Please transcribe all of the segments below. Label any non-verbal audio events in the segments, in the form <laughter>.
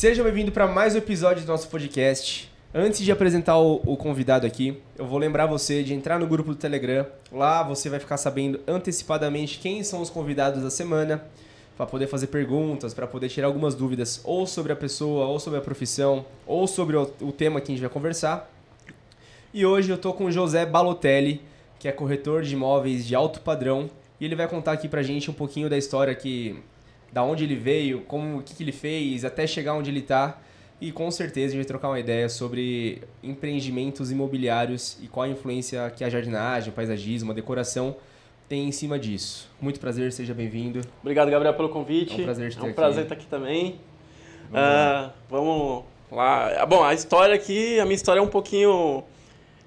Seja bem-vindo para mais um episódio do nosso podcast. Antes de apresentar o, o, convidado aqui, eu vou lembrar você de entrar no grupo do Telegram. Lá você vai ficar sabendo antecipadamente quem são os convidados da semana, para poder fazer perguntas, para poder tirar algumas dúvidas ou sobre a pessoa, ou sobre a profissão, ou sobre o, o tema que a gente vai conversar. E hoje eu tô com o José Balotelli, que é corretor de imóveis de alto padrão, e ele vai contar aqui pra gente um pouquinho da história que da onde ele veio, como o que, que ele fez, até chegar onde ele está. E com certeza a gente vai trocar uma ideia sobre empreendimentos imobiliários e qual a influência que a jardinagem, o paisagismo, a decoração tem em cima disso. Muito prazer, seja bem-vindo. Obrigado, Gabriel, pelo convite. É um prazer te ter É um aqui. prazer estar aqui também. Vamos Ah, vamos lá. Ah, Bom, a história aqui, a minha história é um pouquinho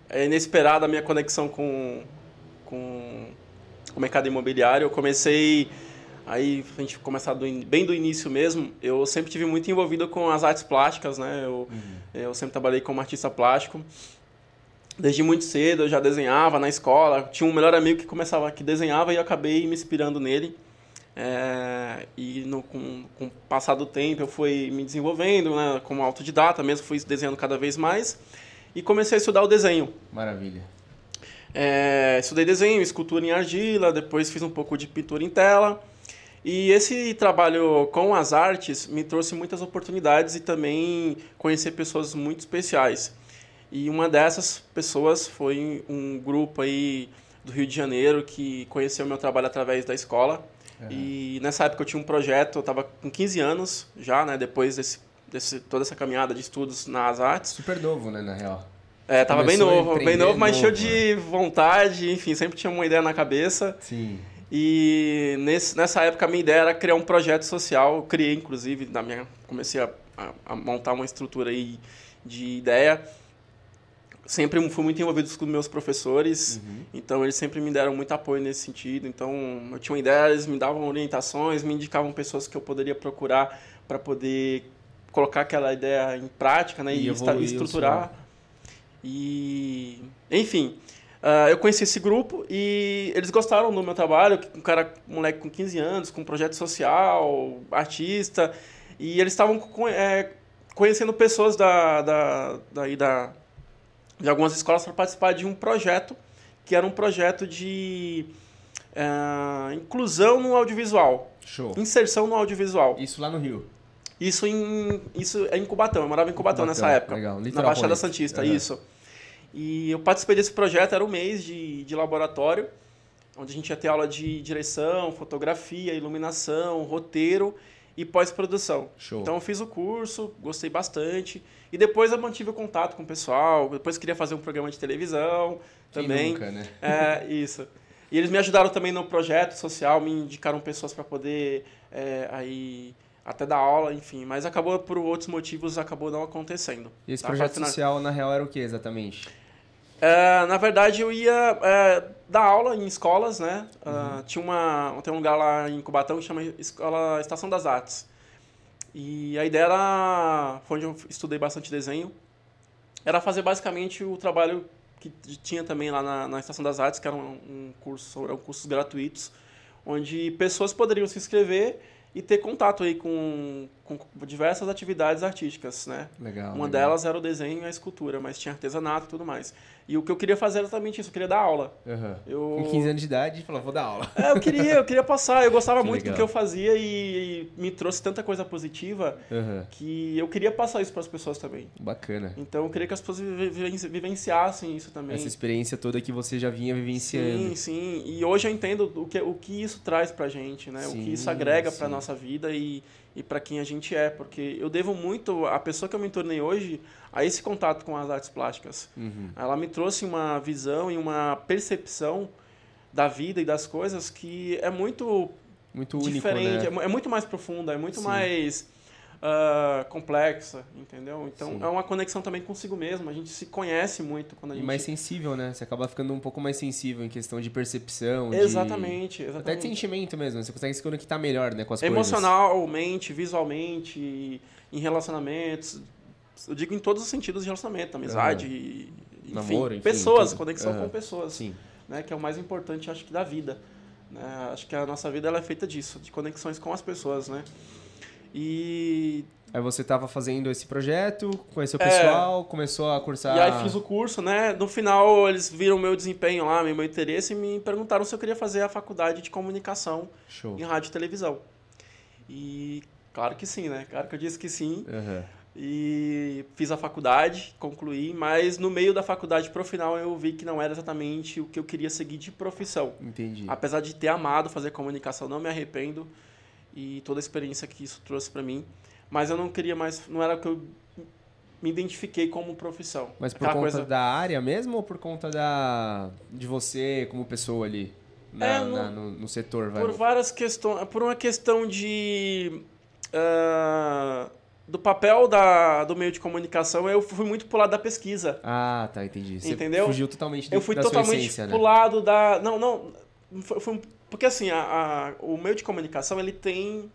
é, inesperada, a minha conexão com, com o mercado imobiliário. Eu comecei, aí a gente começar do bem do início mesmo, eu sempre tive muito envolvido com as artes plásticas, né? Eu, eu sempre trabalhei como artista plástico. Desde muito cedo eu já desenhava na escola. Tinha um melhor amigo que começava que desenhava e eu acabei me inspirando nele. É, e no, com, com o passar do tempo eu fui me desenvolvendo, né, como autodidata mesmo, fui desenhando cada vez mais e comecei a estudar o desenho. Maravilha. É, estudei desenho, escultura em argila, depois fiz um pouco de pintura em tela. E esse trabalho com as artes me trouxe muitas oportunidades e também conhecer pessoas muito especiais. E uma dessas pessoas foi um grupo aí do Rio de Janeiro que conheceu meu trabalho através da escola. E nessa época eu tinha um projeto, eu estava com 15 anos já, né, depois desse, desse, toda essa caminhada de estudos nas artes. Super novo, né, na real. É, tava bem Começou a novo, bem novo, mas cheio novo, de vontade, enfim, sempre tinha uma ideia na cabeça. Sim. E nesse, nessa época a minha ideia era criar um projeto social, eu criei inclusive, na minha, comecei a, a- a montar uma estrutura aí de ideia. Sempre fui muito envolvido com meus professores, então eles sempre me deram muito apoio nesse sentido. Então eu tinha uma ideia, eles me davam orientações, me indicavam pessoas que eu poderia procurar para poder colocar aquela ideia em prática né, E e, evoluir estruturar. E, enfim, ah, eu conheci esse grupo e eles gostaram do meu trabalho, um cara, um moleque com 15 anos, com projeto social, artista, e eles estavam é, conhecendo pessoas da, da, daí da, de algumas escolas para participar de um projeto, que era um projeto de ah, inclusão no audiovisual, Show. inserção no audiovisual. Isso lá no Rio. Isso em isso é em Cubatão, eu morava em Cubatão, Cubatão, nessa época. legal. Na Baixada Paulista. Santista, isso. E eu participei desse projeto, era um mês de, de laboratório, onde a gente ia ter aula de direção, fotografia, iluminação, roteiro e pós-produção. Show. Então eu fiz o curso, gostei bastante. E depois eu mantive o contato com o pessoal, depois queria fazer um programa de televisão Quem também. nunca, né? É, isso. E eles me ajudaram também no projeto social, me indicaram pessoas para poder é, aí até dar aula, enfim. Mas acabou por outros motivos, acabou não acontecendo. E esse Tá? projeto social, na real, era o que exatamente? É, na verdade, eu ia é, dar aula em escolas, né? Ah, tinha uma, tem um lugar lá em Cubatão que chama Escola Estação das Artes. E a ideia era, foi onde eu estudei bastante desenho, era fazer basicamente o trabalho que tinha também lá na, na Estação das Artes, que era um, um curso, eram cursos gratuitos, onde pessoas poderiam se inscrever e ter contato aí com, com diversas atividades artísticas, né? Legal. Uma legal. delas era o desenho e a escultura, mas tinha artesanato e tudo mais. E o que eu queria fazer era exatamente isso, eu queria dar aula. Aham. Eu... Com 15 anos de idade, falou, vou dar aula. É, eu queria, eu queria passar, eu gostava Que muito legal. do que eu fazia e, me trouxe tanta coisa positiva Aham. que eu queria passar isso para as pessoas também. Bacana. Então eu queria que as pessoas vive- vivenci- vivenciassem isso também. Essa experiência toda que você já vinha vivenciando. Sim, sim. E hoje eu entendo o que, o que isso traz pra gente, né? o Sim, que isso agrega pra sim. nossa vida e, e para quem a gente é. Porque eu devo muito, a pessoa que eu me tornei hoje, a esse contato com as artes plásticas. Uhum. Ela me trouxe uma visão e uma percepção da vida e das coisas que é muito Muito único, diferente, né? é é muito mais profunda, é muito Sim. mais ah, complexa, entendeu? Então Sim. é uma conexão também consigo mesmo. A gente se conhece muito quando a E gente mais sensível, né? Você acaba ficando um pouco mais sensível em questão de percepção, de- Exatamente, Até de exatamente. sentimento mesmo. Você consegue se conectar melhor, né, com as coisas. Emocionalmente, visualmente, em relacionamentos. Eu digo em todos os sentidos de relacionamento, amizade, e- enfim, Namoro, enfim, pessoas, tudo. conexão com pessoas, Sim. né, que é o mais importante, acho que da vida. né? Acho que a nossa vida ela é feita disso, de conexões com as pessoas, né? E Aí você tava fazendo esse projeto, conheceu o É. pessoal, começou a cursar. E aí fiz o curso, né? No final eles viram meu desempenho lá, meu interesse e me perguntaram se eu queria fazer a faculdade de comunicação Show. em rádio e televisão. E claro que sim, né? Claro que eu disse que sim. Aham. E fiz a faculdade, concluí, mas no meio da faculdade pro final eu vi que não era exatamente o que eu queria seguir de profissão. Entendi. Apesar de ter amado fazer comunicação, não me arrependo e toda a experiência que isso trouxe para mim, mas eu não queria mais, não era o que eu me identifiquei como profissão. Mas por Aquela conta coisa- da área mesmo ou por conta da de você como pessoa ali? Na- É, no- na- no, no setor, vai. Por várias questões. Por uma questão de. ah, do papel da, do meio de comunicação, eu fui muito pro lado da pesquisa. Ah, tá, entendi. Você Entendeu? fugiu totalmente do, Eu fui da totalmente essência, pro né? lado da. Não, não. Foi, foi porque assim, a, a- o meio de comunicação ele tem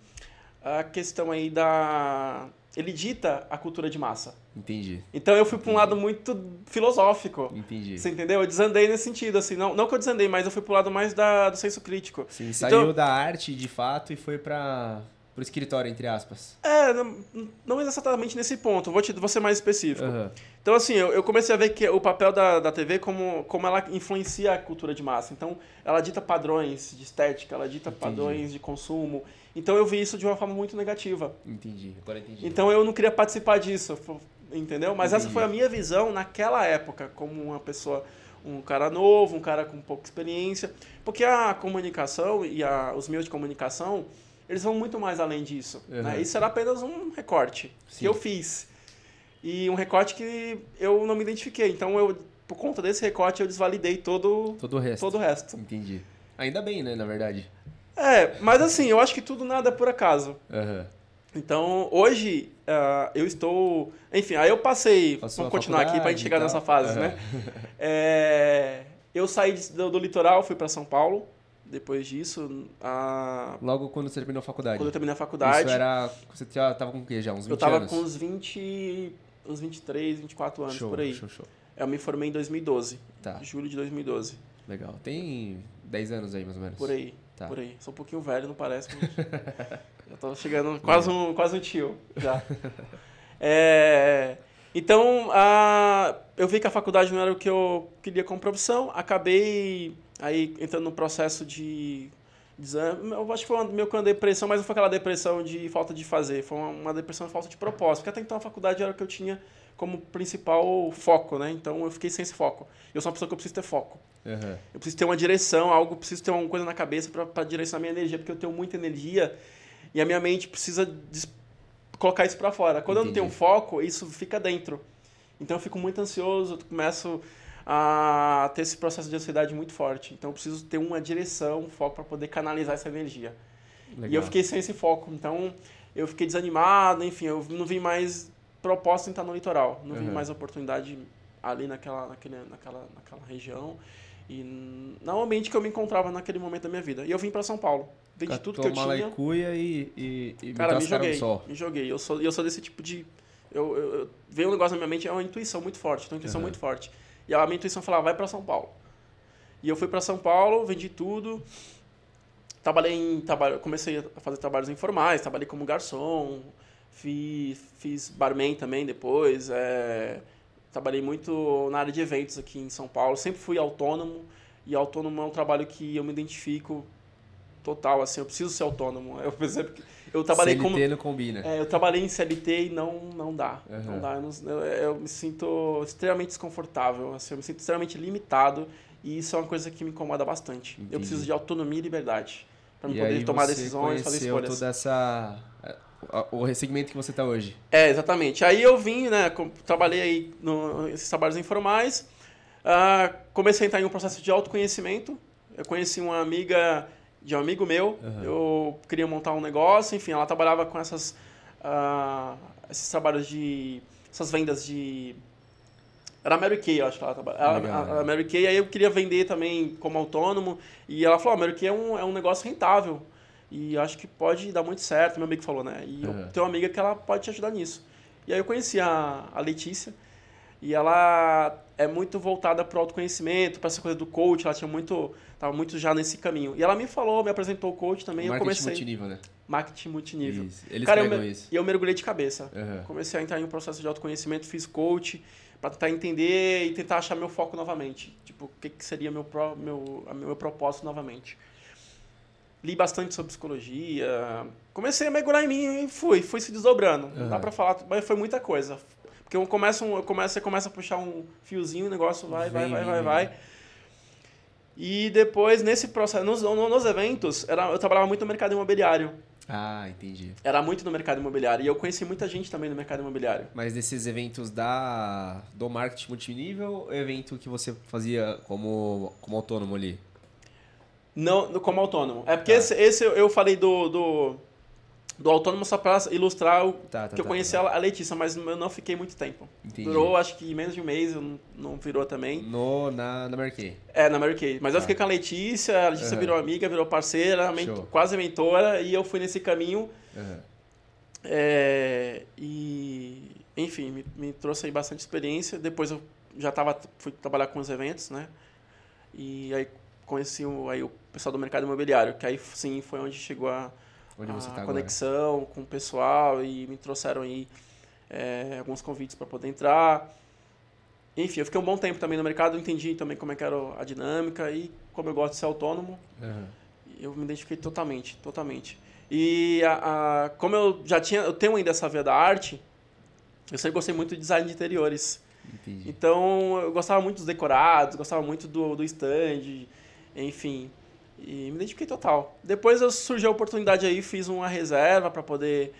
a questão aí da. Ele dita a cultura de massa. Entendi, Então eu fui para um lado muito filosófico. entendi. Você entendeu? Eu desandei nesse sentido, assim. Não, não que eu desandei, mas eu fui pro lado mais da, do senso crítico. Sim, Então- saiu da arte de fato e foi para pro escritório, entre aspas. É, não, não exatamente nesse ponto. Vou, te, vou ser mais específico. Aham. Então, assim, eu, eu comecei a ver que o papel da, da TV, como, como ela influencia a cultura de massa. Então, ela dita padrões de estética, ela dita Entendi. padrões de consumo. Então, eu vi isso de uma forma muito negativa. Entendi, agora entendi. Então, eu não queria participar disso, entendeu? Mas essa Entendi. foi a minha visão naquela época, como uma pessoa, um cara novo, um cara com pouca experiência. Porque a comunicação e a, os meios de comunicação, eles vão muito mais além disso. Uhum. Né? Isso era apenas um recorte Sim. que eu fiz. E um recorte que eu não me identifiquei. Então, eu, por conta desse recorte, eu desvalidei todo, todo o resto. todo o resto. Entendi. Ainda bem, né, na verdade. É, mas assim, eu acho que tudo nada é por acaso. Aham. Então, hoje, ah, eu estou. Enfim, aí eu passei. Passou a vamos continuar aqui pra faculdade gente chegar nessa fase, Aham. né? É, eu saí do, do litoral, fui para São Paulo. Depois disso, ah, Logo quando você terminou a faculdade. quando eu terminei a faculdade, Isso era. Você tava com o quê? Já? Uns 20 eu tava anos? com uns 20. uns 23, 24 anos show, por aí. Show, show. Eu me formei em 2012, Tá, julho de 2012. legal. Tem 10 anos aí, mais ou menos. Por aí. Tá. Por aí. Sou um pouquinho velho, não parece, mas. <laughs> já tô chegando quase um, quase um tio. Já. É, então, a, eu vi que a faculdade não era o que eu queria como profissão. Acabei aí entrando no processo de. desânimo. Eu acho que foi uma, meio que uma depressão, mas não foi aquela depressão de falta de fazer. Foi uma, uma depressão de falta de propósito. Porque até então a faculdade era o que eu tinha como principal foco, né? Então eu fiquei sem esse foco. Eu sou uma pessoa que eu preciso ter foco. Aham. Eu preciso ter uma direção, algo, preciso ter uma coisa na cabeça para direcionar minha energia, porque eu tenho muita energia e a minha mente precisa colocar isso para fora. Quando eu não Entendi. tenho foco, isso fica dentro. Então eu fico muito ansioso, começo a ter esse processo de ansiedade muito forte. Então eu preciso ter uma direção, um foco para poder canalizar essa energia. Legal. E eu fiquei sem esse foco. Então eu fiquei desanimado, enfim, eu não vi mais proposta em estar no litoral. Não vi Uhum. mais oportunidade ali naquela, naquele, naquela, naquela região. E não ambiente que eu me encontrava naquele momento da minha vida. E eu vim para São Paulo. Vendi Catou tudo que eu tinha. e cuia e, e, e Cara, me no joguei. sol. Me joguei. Eu sou, eu sou desse tipo de. Eu, eu, eu- veio um negócio na minha mente, é uma intuição muito forte. Tem uma intuição Uhum. muito forte. E a minha intuição falava, vai para São Paulo. E eu fui para São Paulo, vendi tudo. Trabalhei em. Traba, comecei a fazer trabalhos informais, trabalhei como garçom, fiz, fiz barman também depois. é, trabalhei muito na área de eventos aqui em São Paulo. Sempre fui autônomo. E autônomo é um trabalho que eu me identifico total, assim, eu preciso ser autônomo. <laughs> Eu percebo que eu trabalhei CLT como não combina. é, eu trabalhei em CLT e não, não dá. Uhum. Não dá. Eu, não- eu- me sinto extremamente desconfortável, assim, eu me sinto extremamente limitado e isso é uma coisa que me incomoda bastante. Entendi. Eu preciso de autonomia e liberdade para poder tomar decisões, fazer escolhas. toda essa... O segmento que você tá hoje. É, exatamente. Aí eu vim, né, trabalhei aí nesses trabalhos informais, ah, comecei a entrar em um processo de autoconhecimento. Eu conheci uma amiga de um amigo meu, Uhum. eu queria montar um negócio, enfim, ela trabalhava com essas, ah, esses trabalhos de, essas vendas de... Era a Mary Kay, eu acho que ela trabalhava. Legal, A, a Mary Kay, aí eu queria vender também como autônomo, e ela falou, a Mary Kay é um, é um negócio rentável, e acho que pode dar muito certo, meu amigo falou, né? E Uhum. eu tenho uma amiga que ela pode te ajudar nisso. E aí eu conheci a, a Letícia, E ela é muito voltada para o autoconhecimento, para essa coisa do coach, ela tinha muito, tava muito já nesse caminho. E ela me falou, me apresentou o coach também, Marketing eu comecei multinível, né? marketing multinível. Isso. Eles Cara, eu me- isso. E eu mergulhei de cabeça. Aham. Comecei a entrar em um processo de autoconhecimento, fiz coach para tentar entender e tentar achar meu foco novamente. Tipo, o que, que seria meu, pro, meu, meu propósito novamente. Li bastante sobre psicologia, comecei a mergulhar em mim e fui, fui se desdobrando. Não dá pra falar, mas foi muita coisa. Porque eu começo, um- eu começo, você começa a puxar um fiozinho, o negócio vai, vai, vai, vai, vai. E depois, nesse processo, nos, no- nos eventos, era, eu trabalhava muito no mercado imobiliário. Ah, entendi. Era muito no mercado imobiliário. E eu conheci muita gente também no mercado imobiliário. Mas desses eventos da do marketing multinível, ou evento que você fazia como, como autônomo ali? Não, como autônomo. É porque Tá. esse, esse eu- eu falei do, do, do autônomo só para ilustrar o Tá, tá, que eu tá, conheci tá. a Letícia, mas eu não fiquei muito tempo. Entendi. Durou acho que menos de um mês, não, não virou também. No, na, na Marquei. É, na Mary Kay. Mas eu Tá. fiquei com a Letícia, a Letícia Aham. virou amiga, virou parceira, ment- quase mentora, e eu fui nesse caminho. Aham. É, e, enfim, me, me trouxe aí bastante experiência. Depois eu já tava, fui trabalhar com os eventos, né? E aí conheci o, aí o pessoal do mercado imobiliário, que aí sim foi onde chegou a, Onde você a tá agora? conexão com o pessoal e me trouxeram aí é, alguns convites para poder entrar. Enfim, eu fiquei um bom tempo também no mercado, entendi também como é que era a dinâmica e como eu gosto de ser autônomo, Aham. eu me identifiquei totalmente, totalmente. E a, a- como eu já tinha, eu tenho ainda essa via da arte, eu sempre gostei muito de design de interiores. Entendi. Então eu gostava muito dos decorados, gostava muito do, do stand, enfim. E me identifiquei total. Depois eu surgiu a oportunidade aí, fiz uma reserva para poder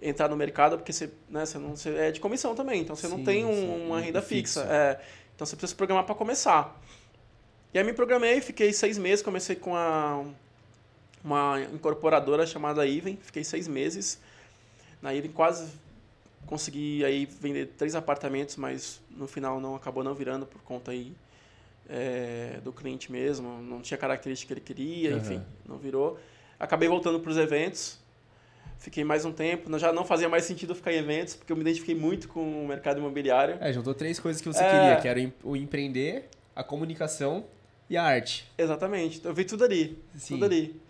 entrar no mercado, porque você, né, você não você é de comissão também, então você não Sim, tem um- uma um renda fixo. fixa. É, então você precisa se programar para começar. E aí me programei, fiquei seis meses, comecei com a, uma incorporadora chamada Even, fiquei seis meses. Na Even quase consegui aí vender três apartamentos, mas no final não acabou não virando por conta aí é, do cliente mesmo, não tinha característica que ele queria, Aham. enfim, não virou. Acabei voltando para os eventos, fiquei mais um tempo, já não fazia mais sentido ficar em eventos, porque eu me identifiquei muito com o mercado imobiliário. É, juntou três coisas que você É. queria, que era o em- o empreender, a comunicação e a arte. Exatamente, eu vi tudo ali, Sim. tudo ali.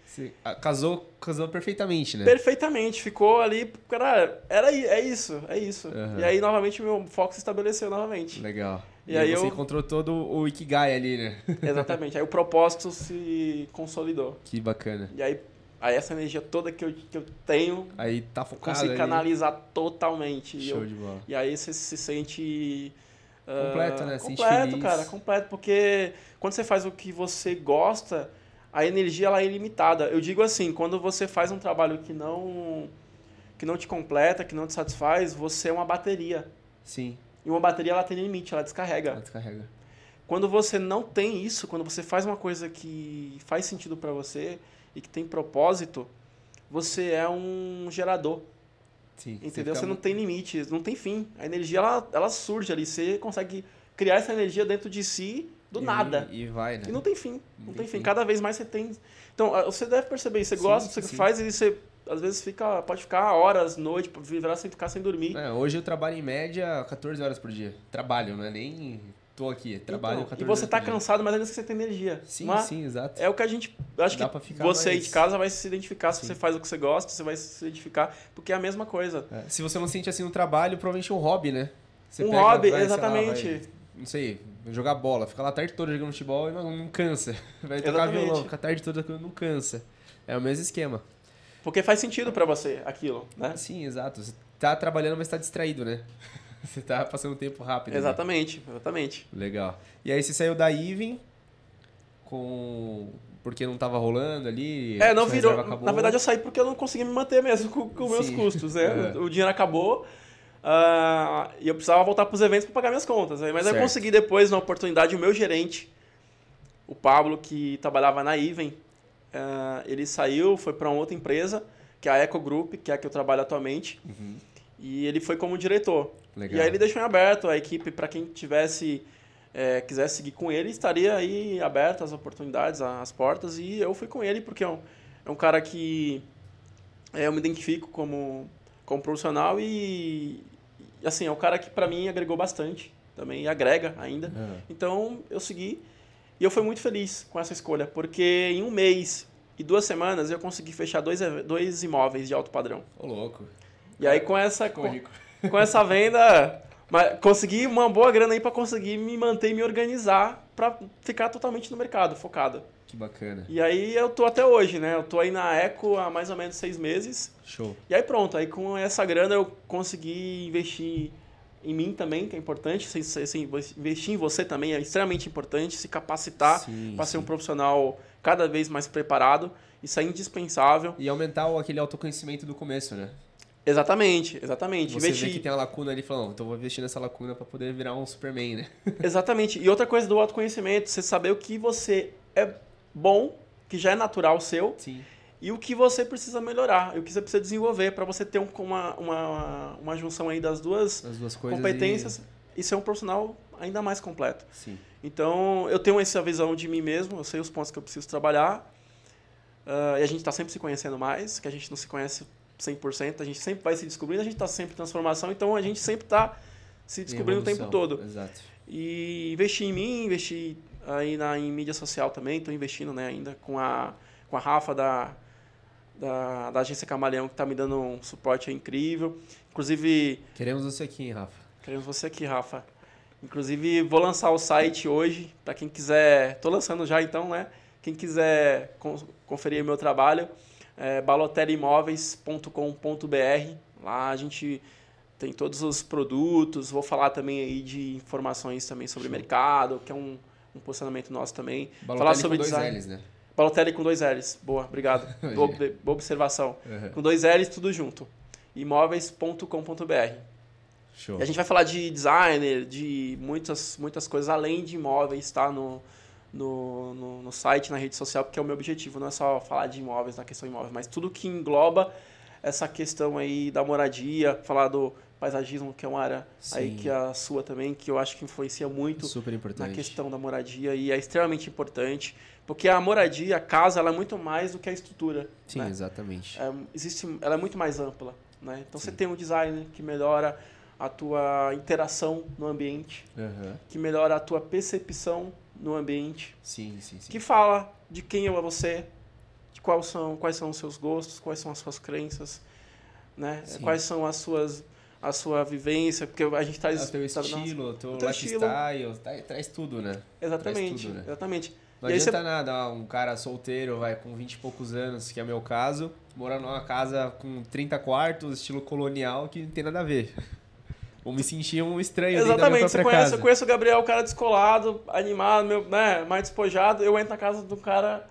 Ah, casou, casou perfeitamente, né? Perfeitamente, ficou ali, cara, era, é isso, é isso. Aham. E aí, novamente, meu foco se estabeleceu novamente. Legal. E E, aí você eu- encontrou todo o Ikigai ali, né? <laughs> Exatamente, aí o propósito se consolidou. que bacana. E aí, aí essa energia toda que eu, que eu tenho, Aí tá focado consegui ali. canalizar totalmente. Show eu- de bola. e aí você se sente... ah, Completo, né? Se sente Completo, cara, completo. Porque quando você faz o que você gosta, a energia ela é ilimitada. Eu digo assim, quando você faz um trabalho que não, que não te completa, que não te satisfaz, você é uma bateria. Sim, E uma bateria ela tem limite, ela descarrega. ela descarrega. Quando você não tem isso, quando você faz uma coisa que faz sentido para você e que tem propósito, você é um gerador, Sim. entendeu? Você, fica não mu- tem limites, não tem fim. A energia ela, ela surge ali, você consegue criar essa energia dentro de si do e- nada. E vai, né? E não tem fim, não, Não tem, fim. fim. Cada vez mais você tem. Então, ah, você deve perceber isso, você Sim, gosta você sim. faz e você às vezes fica, pode ficar horas, noite, virar sem ficar sem dormir. É, hoje eu trabalho em média 14 horas por dia. Trabalho, não é nem tô aqui. Trabalho Então, 14 e você horas tá por dia. cansado, mas ainda assim você tem energia. Sim, não é? sim, exato. É o que a gente. Acho Dá que ficar você aí de casa vai se identificar. Se Sim. você faz o que você gosta, você vai se identificar, porque é a mesma coisa. É, Se você não sente assim no trabalho, provavelmente é um hobby, né? Você Um pega, hobby, vai, sei lá, exatamente. vai, não sei, jogar bola, fica lá a tarde toda jogando futebol e não, não cansa. <laughs> Vai tocar Exatamente. violão, fica a tarde toda não cansa. É o mesmo esquema. Porque faz sentido pra você aquilo, né? Sim, exato. Você tá trabalhando, mas tá distraído, né? <laughs> Você tá passando tempo rápido. né? Exatamente, exatamente. Legal. E aí você saiu da Even com. Porque não tava rolando ali. É, não virou. Na verdade, eu saí porque eu não consegui me manter mesmo <laughs> com, com meus custos, né? É. O dinheiro acabou. ah, e eu precisava voltar pros eventos para pagar minhas contas. né? Mas aí eu Certo. consegui depois, na oportunidade, o meu gerente, o Pablo, que trabalhava na Even, ah, ele saiu, foi para uma outra empresa, que é a Eco Group, que é a que eu trabalho atualmente. Uhum. E ele foi como diretor. Legal. E aí ele deixou em aberto a equipe para quem tivesse é, quisesse seguir com ele, estaria aí aberta as oportunidades, as portas. E eu fui com ele porque é um, é um cara que é, eu me identifico como, como profissional e, assim, é um cara que para mim agregou bastante. também agrega ainda. Aham. Então eu segui e eu fui muito feliz com essa escolha, porque em um mês e duas semanas eu consegui fechar dois, dois imóveis de alto padrão. Ô, louco. E aí com essa, com, <laughs> com essa venda, mas consegui uma boa grana aí para conseguir me manter e me organizar para ficar totalmente no mercado, focado. Que bacana. E aí eu tô até hoje, né? Eu tô aí na Eco há mais ou menos seis meses. Show. E aí pronto, aí com essa grana eu consegui investir em mim também, que é importante. Assim, assim, investir em você também é extremamente importante. Se capacitar para ser um profissional cada vez mais preparado. Isso é indispensável. E aumentar aquele autoconhecimento do começo, né? Exatamente, exatamente. Você investir... vê que tem a lacuna ali, falando, então vou investir nessa lacuna pra poder virar um Superman, né? <laughs> Exatamente. E outra coisa do autoconhecimento, você saber o que você é bom, que já é natural seu, Sim. E o que você precisa melhorar, e o que você precisa desenvolver para você ter um- uma, uma, uma junção aí das duas As duas competências e... ser um profissional ainda mais completo. E... Sim. Então, eu tenho essa visão de mim mesmo, eu sei os pontos que eu preciso trabalhar, ah, e a gente está sempre se conhecendo mais, que a gente não se conhece 100%, a gente sempre vai se descobrindo, a gente está sempre em transformação, então a gente sempre está se descobrindo o tempo todo. Exato. E investir em mim, investir aí na, em mídia social também, estou investindo né, ainda com a, com a Rafa da, da, da agência Camaleão, que está me dando um suporte incrível. Inclusive, Queremos você aqui, hein, Rafa? queremos você aqui, Rafa. Inclusive, vou lançar o site hoje, para quem quiser, estou lançando já então, né? Quem quiser con- conferir o meu trabalho, é baloterimóveis.com.br. Lá a gente tem todos os produtos, vou falar também aí de informações também sobre Show. mercado, que é um, um posicionamento nosso também. Balotelli falar sobre com dois design. L's, né? Balotelli com dois L's. Boa, obrigado. <laughs> boa, boa observação. Uhum. Com dois L's, tudo junto. imóveis.com.br. Show. E a gente vai falar de designer, de muitas, muitas coisas além de imóveis, tá? No, no, no, no site, na rede social, porque é o meu objetivo, não é só falar de imóveis, na questão imóvel, mas tudo que engloba essa questão aí da moradia, falar do paisagismo, que é uma área aí Sim. que é a sua também, que eu acho que influencia muito na questão da moradia e é extremamente importante, porque a moradia, a casa, ela é muito mais do que a estrutura. Sim, né? exatamente. é, existe, ela é muito mais ampla, né? Então você Sim. tem um designer que melhora a tua interação no ambiente, Aham. que melhora a tua percepção no ambiente, Sim, sim, sim. que fala de quem é você, de quais são, quais são os seus gostos, quais são as suas crenças, né? Sim. Quais são as suas a sua vivência, porque a gente traz Ah, teu sabe, nossa- estilo, teu o teu lifestyle, tá- traz tudo, né? exatamente, tudo, né? exatamente. Não E adianta nada, ó, um cara solteiro, vai, com 20 e poucos anos, que é meu caso, morar numa casa com 30 quartos, estilo colonial, que não tem nada a ver. <laughs> Vou me sentir um estranho Exatamente, você conhece, eu conheço o Gabriel, um cara descolado, animado, meu, né, mais despojado, eu entro na casa do cara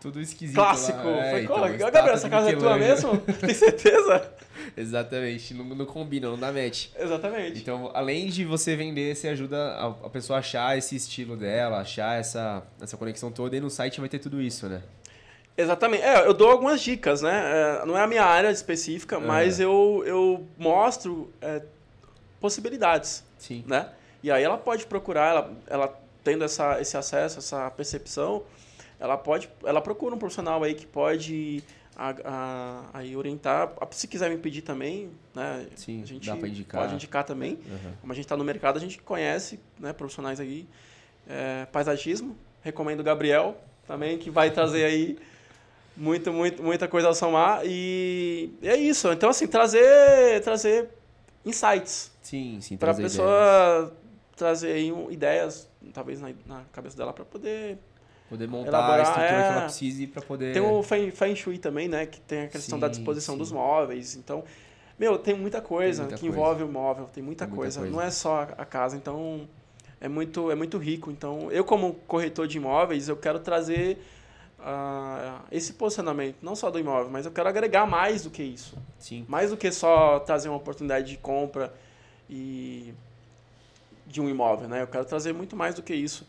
Tudo esquisito clássico. lá. É, Falei, então, "Ô, estátua Gabriel, essa casa é tua mesmo? Tem certeza? <laughs> Exatamente, não, não combina, não dá match. Exatamente. Então, além de você vender, você ajuda a, a pessoa a achar esse estilo dela, achar essa, essa conexão toda, e no site vai ter tudo isso, né? Exatamente. É, eu dou algumas dicas, né? É, não é a minha área específica, É. mas eu, eu mostro é, possibilidades, Sim. né? E aí ela pode procurar, ela, ela tendo essa, esse acesso, essa percepção, ela pode, ela procura um profissional aí que pode a, a- aí orientar. Se quiser me pedir também, né? Sim, a gente indicar. pode indicar também. Uhum. Como a gente está no mercado, a gente conhece né, profissionais aí. É, paisagismo, recomendo o Gabriel também, que vai trazer aí <laughs> muito, muito, muita coisa a somar. E, é isso. Então, assim, trazer, trazer insights Sim, sim, para a pessoa trazer aí um- ideias, talvez na, na cabeça dela, para poder. Poder montar elaborar, a estrutura que é. ela precise para poder. Tem o Feng, feng Shui também, né? Que tem a questão da Sim, disposição sim. dos móveis. Então, meu, tem muita coisa muita que coisa. envolve o móvel, tem muita, Tem muita coisa. coisa. Não é só a casa. Então, é muito, é muito rico. Então, eu como corretor de imóveis, eu quero trazer ah, esse posicionamento, não só do imóvel, mas eu quero agregar mais do que isso. Sim. Mais do que só trazer uma oportunidade de compra e de um imóvel, né? Eu quero trazer muito mais do que isso.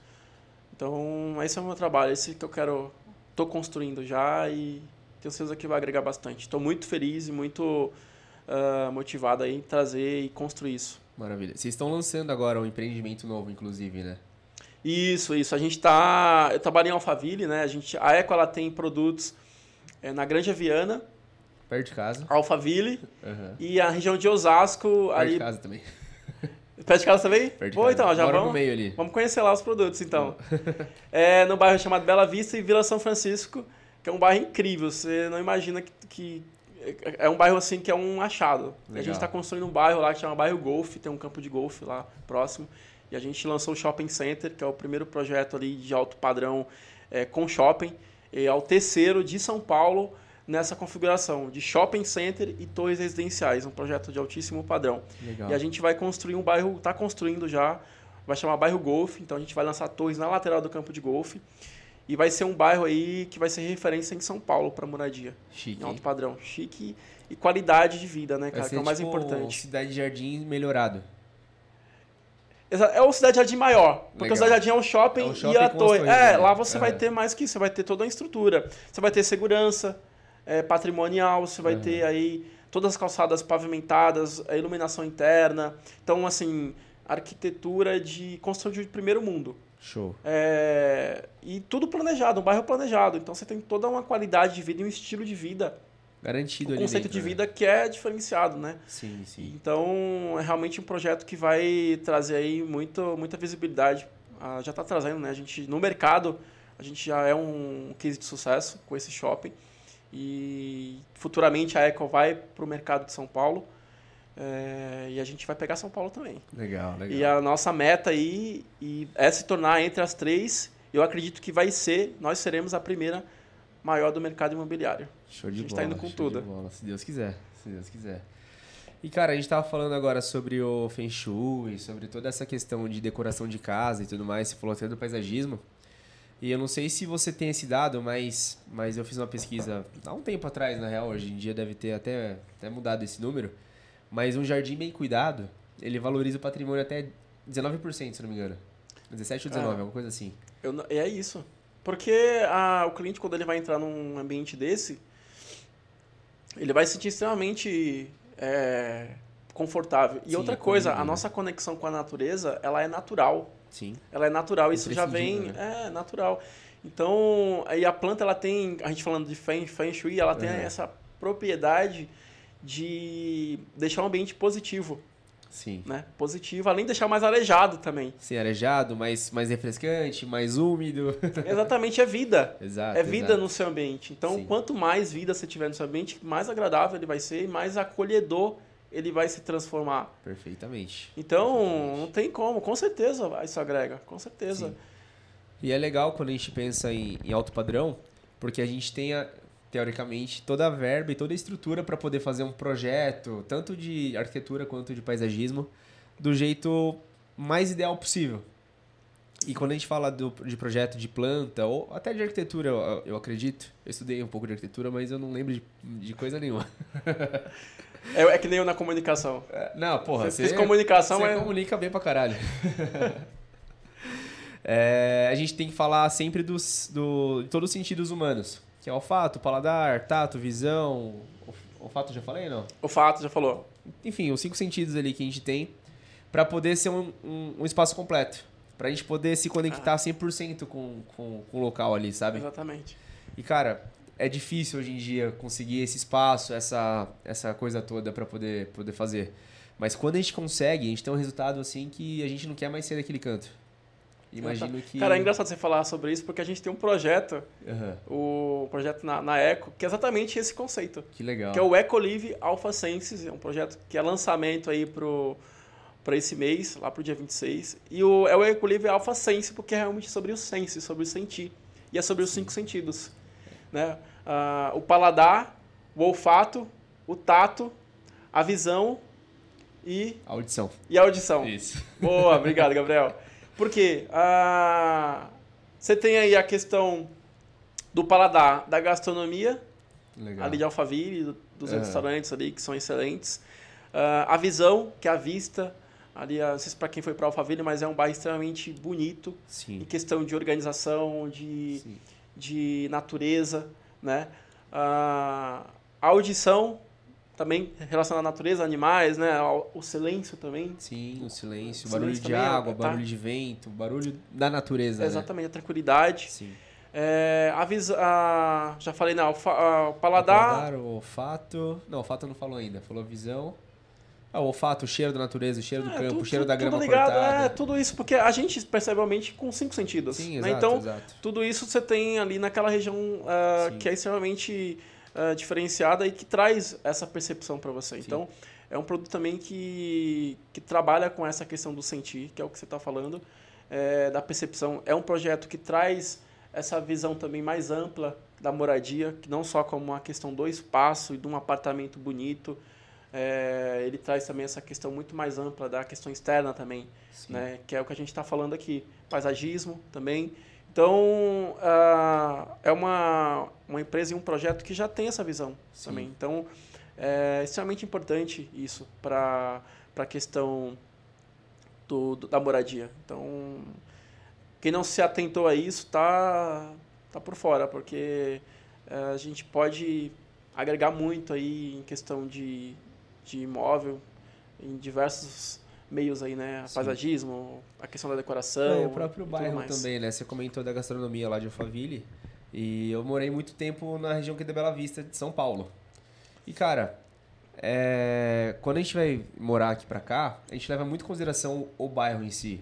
Então, esse é o meu trabalho, esse que eu quero, tô construindo já e tenho certeza que vai agregar bastante. Estou muito feliz e muito ah, motivado aí em trazer e construir isso. Maravilha. Vocês estão lançando agora um empreendimento novo, inclusive, né? Isso, isso. A gente tá, eu trabalho em Alphaville, né? A gente, a Eco ela tem produtos eh, na Granja Viana, Perto de casa. Alphaville Aham. e a região de Osasco Perto ali de casa também. Perto de casa também? Perto de casa. então, já vamos, no meio ali. vamos conhecer lá os produtos, então. <laughs> é no bairro chamado Bela Vista e Vila São Francisco, que é um bairro incrível. Você não imagina que, que é um bairro assim que é um achado. A Legal. gente está construindo um bairro lá que chama Bairro Golf, tem um campo de golfe lá próximo. E a gente lançou o Shopping Center, que é o primeiro projeto ali de alto padrão é, com shopping. E é o terceiro de São Paulo nessa configuração de shopping center e torres residenciais, um projeto de altíssimo padrão. Legal. E a gente vai construir um bairro, está construindo já, vai chamar bairro Golf, então a gente vai lançar torres na lateral do campo de golfe. E vai ser um bairro aí que vai ser referência em São Paulo para moradia. Chique. Em alto padrão. Chique e qualidade de vida, né, cara? Que é o mais tipo importante. Cidade Jardim melhorado. É o Cidade Jardim maior. Porque Legal. o Cidade Jardim é um shopping, É um e shopping a com as torre. É, né? lá você É. vai ter mais que isso. Você vai ter toda a estrutura. Você vai ter segurança é, patrimonial, você vai Uhum. ter aí todas as calçadas pavimentadas, a iluminação interna. Então, assim, arquitetura de construção de primeiro mundo. Show. É, e tudo planejado, um bairro planejado. Então você tem toda uma qualidade de vida e um estilo de vida, Garantido um conceito dentro, de né? vida que é diferenciado, né? Sim, sim. Então é realmente um projeto que vai trazer aí muito, muita visibilidade. Ah, já está trazendo, né? A gente no mercado a gente já é um case de sucesso com esse shopping e futuramente a Eco vai para o mercado de São Paulo é, e a gente vai pegar São Paulo também. Legal, legal. E a nossa meta aí é se tornar entre as três. Eu acredito que vai ser, nós seremos a primeira maior do mercado imobiliário. Show de A gente bola. tá indo com show tudo. De bola, se Deus quiser. Se Deus quiser. E, cara, a gente tava falando agora sobre o Feng Shui, sobre toda essa questão de decoração de casa e tudo mais. Você falou até do paisagismo. E eu não sei se você tem esse dado, mas, mas eu fiz uma pesquisa há um tempo atrás, na real. Hoje em dia deve ter até, até mudado esse número. Mas um jardim bem cuidado, ele valoriza o patrimônio até 19%, se não me engano. 17 ou 19, Ah. alguma coisa assim. Não- é isso. Porque a- o cliente, quando ele vai entrar num ambiente desse, ele vai se sentir extremamente é, confortável. E Sim, outra coisa, a né? nossa conexão com a natureza, ela é natural. Sim. Ela é natural, isso já vem, Imprescindível, é natural. Então, aí a planta ela tem, a gente falando de feng, feng shui, ela tem Uhum. essa propriedade de deixar um ambiente positivo, Sim. né? Positivo, além de deixar mais arejado também. Sem arejado, mais, mais refrescante, mais úmido. <laughs> Exatamente, é vida. exato. É vida exato. no seu ambiente. Então, Sim. quanto mais vida você tiver no seu ambiente, mais agradável ele vai ser e mais acolhedor ele vai se transformar. Perfeitamente. Então, Perfeitamente. não tem como. Com certeza isso agrega. Com certeza. Sim. E é legal quando a gente pensa em, em alto padrão, porque a gente tem, a- teoricamente, toda a verba e toda a estrutura para poder fazer um projeto, tanto de arquitetura quanto de paisagismo, do jeito mais ideal possível. E quando a gente fala do, de projeto de planta, ou até de arquitetura, eu, eu acredito, eu estudei um pouco de arquitetura, mas eu não lembro de, de coisa nenhuma. <laughs> É, é que nem eu na comunicação. É, Não, porra, Você fez comunicação, você mas- comunica bem pra caralho. <laughs> É, a gente tem que falar sempre dos, do, de todos os sentidos humanos. Que é olfato, paladar, tato, visão... Olfato já falei, não? O fato já falou. Enfim, os cinco sentidos ali que a gente tem pra poder ser um, um, um espaço completo. Pra gente poder se conectar 100% com, com, com o local ali, sabe? Exatamente. E, cara, é difícil hoje em dia conseguir esse espaço, essa, essa coisa toda pra poder, poder fazer. Mas quando a gente consegue, a gente tem um resultado assim que a gente não quer mais ser daquele canto. Imagino que. Cara, é engraçado você falar sobre isso porque a gente tem um projeto, Aham, o projeto na, na Eco, que é exatamente esse conceito. Que legal. Que é o Ecolive Alpha Senses, é um projeto que é lançamento aí pro para esse mês, lá pro dia 26. E o, é o Ecolive Alpha Sense, porque é realmente sobre o sense, sobre o sentir. E é sobre os cinco sentidos. Né? Ah, o paladar, o olfato, o tato, a visão e, Audição. e a audição. Isso. <laughs> Boa, obrigado, Gabriel. Por quê? Ah, você tem aí a questão do paladar, da gastronomia, Legal. ali de Alphaville, do- dos É. restaurantes ali que são excelentes. Ah, a visão, que é a vista, ali, não sei se para quem foi para Alphaville, mas é um bairro extremamente bonito, em Sim. questão de organização, de, Sim. De natureza, né? Ah, a audição, também relacionada à natureza, animais, né? O silêncio também, Sim, o silêncio, O barulho silêncio de é- água, tá. barulho de vento, barulho da natureza. né? exatamente, a tranquilidade. Sim. É, a vis- a- já falei, não, o fa- a- o paladar, Paladar, o olfato. Não, olfato não falou ainda. Falou visão. Ah, o olfato, o cheiro da natureza, o cheiro do É, campo, tudo- o cheiro da tudo grama ligado, cortada. É, tudo isso, porque a gente percebe realmente com cinco sentidos. Sim, né? exato, Então, exato. tudo isso você tem ali naquela região Sim. que é extremamente ah, diferenciada e que traz essa percepção para você. Sim. Então, é um produto também que, que trabalha com essa questão do sentir, que é o que você está falando, é, da percepção. É um projeto que traz essa visão também mais ampla da moradia, que não só como uma questão do espaço e de um apartamento bonito, é, ele traz também essa questão muito mais ampla da questão externa também Sim. né? Que é o que a gente está falando aqui. Paisagismo também. Então, ah, é uma, uma empresa e um projeto que já tem essa visão Sim. também. Então, é extremamente importante isso para a questão do, do- da moradia. Então, quem não se atentou a isso tá, tá por fora, porque eh, a gente pode agregar muito aí em questão de, de imóvel, em diversos meios aí, né? Sim. Paisagismo, a questão da decoração. É, o próprio bairro também, né? Você comentou da gastronomia lá de Alphaville. E eu morei muito tempo na região que é da Bela Vista, de São Paulo. E, cara, é, quando a gente vai morar aqui pra cá, a gente leva muito em consideração o bairro em si.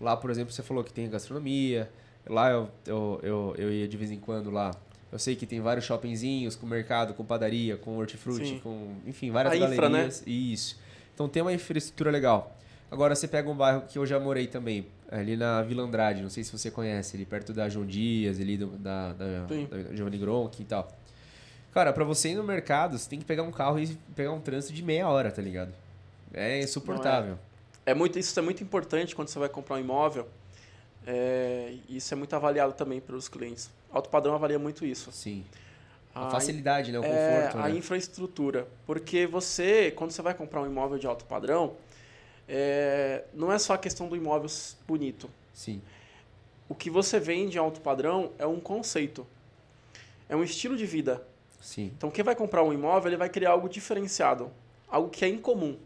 Lá, por exemplo, você falou que tem gastronomia. Lá eu, eu, eu, eu ia de vez em quando lá. Eu sei que tem vários shoppingzinhos com mercado, com padaria, com hortifruti, Sim. com, enfim, várias A infra, né? galerias. Isso. Então tem uma infraestrutura legal. Agora você pega um bairro que eu já morei também, ali na Vila Andrade, não sei se você conhece, ali perto da João Dias, ali do- da, da, da Giovanni Gronk e tal. Cara, pra você ir no mercado, você tem que pegar um carro e pegar um trânsito de meia hora, tá ligado? É insuportável. É muito, isso é muito importante quando você vai comprar um imóvel. É, isso é muito avaliado também pelos clientes. Alto padrão avalia muito isso. Sim. A A facilidade, né? O é, conforto, a né? infraestrutura. Porque você, quando você vai comprar um imóvel de alto padrão, é, não é só a questão do imóvel bonito. Sim. O que você vende em alto padrão é um conceito. É um estilo de vida. Sim. Então, quem vai comprar um imóvel, ele vai criar algo diferenciado. Algo que é incomum.